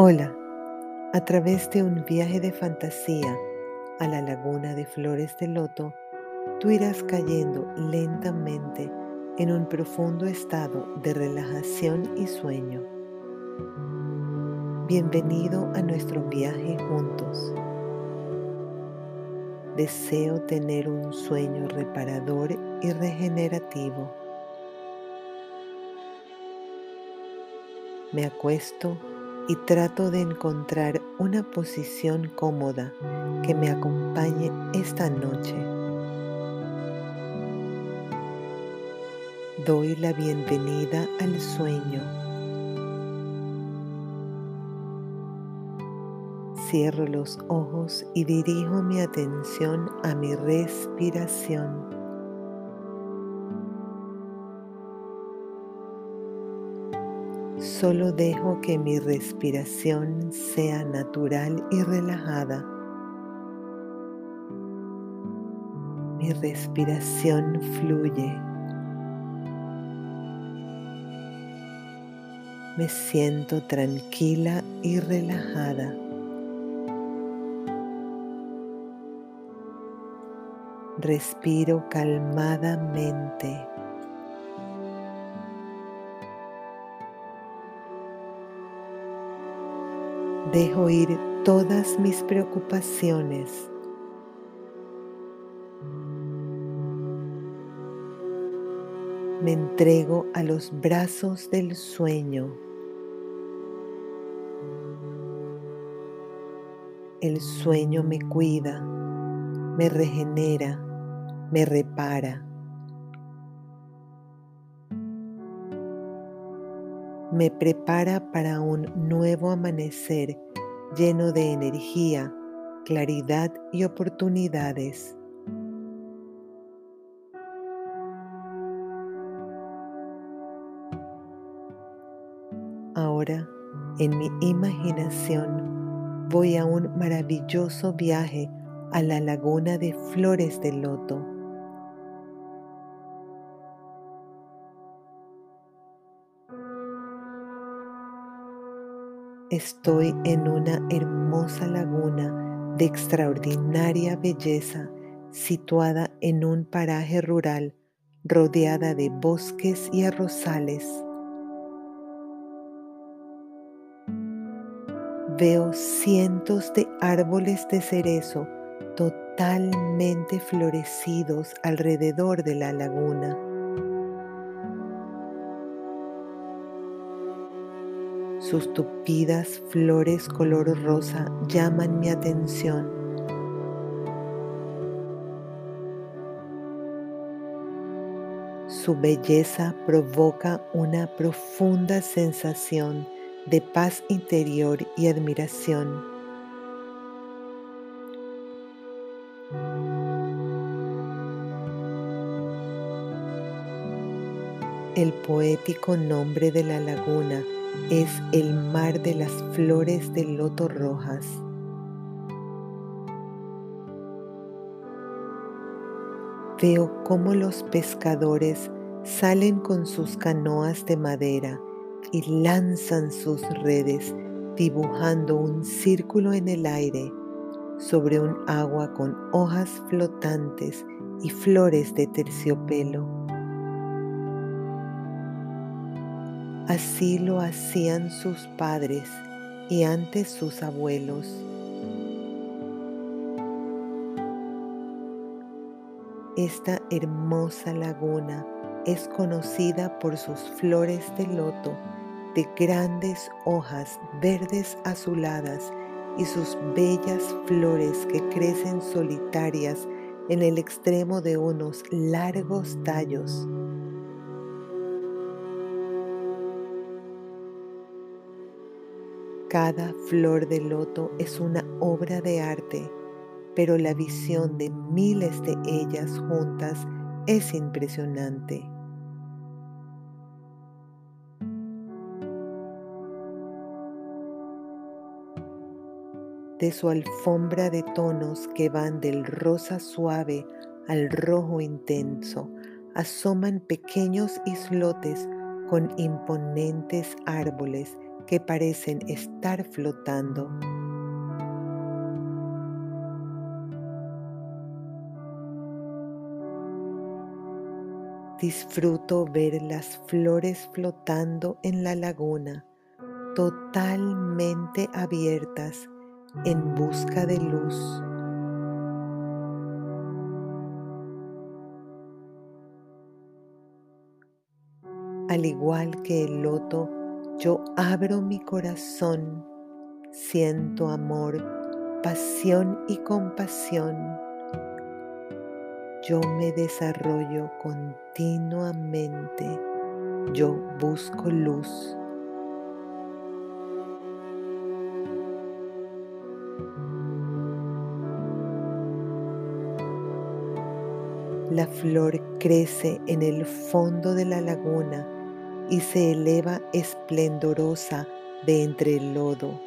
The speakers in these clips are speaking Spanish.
Hola, a través de un viaje de fantasía a la laguna de flores de loto, tú irás cayendo lentamente en un profundo estado de relajación y sueño. Bienvenido a nuestro viaje juntos. Deseo tener un sueño reparador y regenerativo. Me acuesto y trato de encontrar una posición cómoda que me acompañe esta noche. Doy la bienvenida al sueño. Cierro los ojos y dirijo mi atención a mi respiración. Solo dejo que mi respiración sea natural y relajada. Mi respiración fluye. Me siento tranquila y relajada. Respiro calmadamente. Dejo ir todas mis preocupaciones. Me entrego a los brazos del sueño. El sueño me cuida, me regenera, me repara. Me prepara para un nuevo amanecer lleno de energía, claridad y oportunidades. Ahora, en mi imaginación, voy a un maravilloso viaje a la laguna de flores de loto Estoy en una hermosa laguna de extraordinaria belleza situada en un paraje rural rodeada de bosques y arrozales. Veo cientos de árboles de cerezo totalmente florecidos alrededor de la laguna. Sus tupidas flores color rosa llaman mi atención. Su belleza provoca una profunda sensación de paz interior y admiración. El poético nombre de la laguna es el mar de las flores de loto rojas. Veo cómo los pescadores salen con sus canoas de madera y lanzan sus redes dibujando un círculo en el aire sobre un agua con hojas flotantes y flores de terciopelo. Así lo hacían sus padres y antes sus abuelos. Esta hermosa laguna es conocida por sus flores de loto de grandes hojas verdes azuladas y sus bellas flores que crecen solitarias en el extremo de unos largos tallos Cada flor de loto es una obra de arte, pero la visión de miles de ellas juntas es impresionante. De su alfombra de tonos que van del rosa suave al rojo intenso, asoman pequeños islotes con imponentes árboles que parecen estar flotando. Disfruto ver las flores flotando en la laguna, totalmente abiertas en busca de luz. Al igual que el loto, yo abro mi corazón, siento amor, pasión y compasión. Yo me desarrollo continuamente. Yo busco luz. La flor crece en el fondo de la laguna y se eleva esplendorosa de entre el lodo,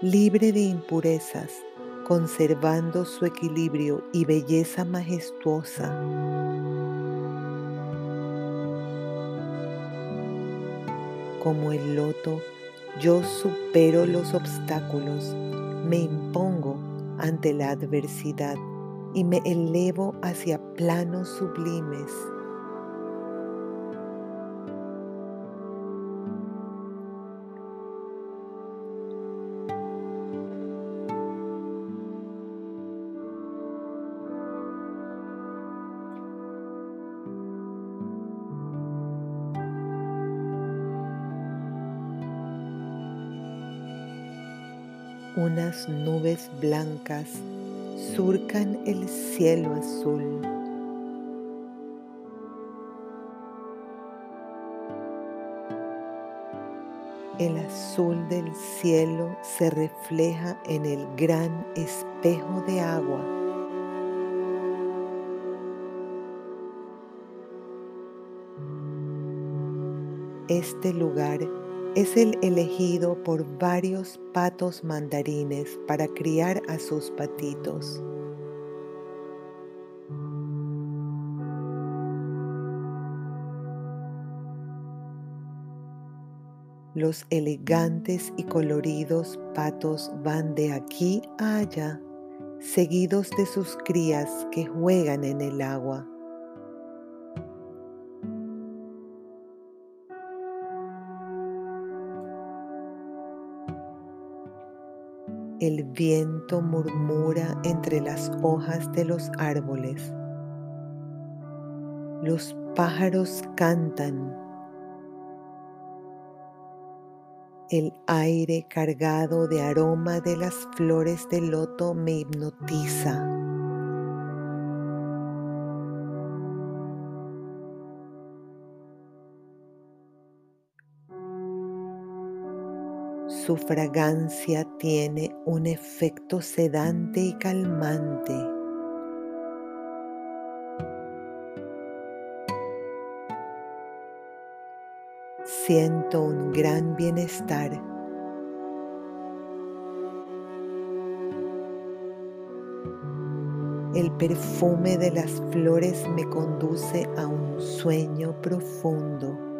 libre de impurezas, conservando su equilibrio y belleza majestuosa. Como el loto, yo supero los obstáculos, me impongo ante la adversidad y me elevo hacia planos sublimes. Unas nubes blancas surcan el cielo azul. El azul del cielo se refleja en el gran espejo de agua. Este lugar es el elegido por varios patos mandarines para criar a sus patitos. Los elegantes y coloridos patos van de aquí a allá, seguidos de sus crías que juegan en el agua. El viento murmura entre las hojas de los árboles. Los pájaros cantan. El aire cargado de aroma de las flores de loto me hipnotiza. Su fragancia tiene un efecto sedante y calmante. Siento un gran bienestar. El perfume de las flores me conduce a un sueño profundo.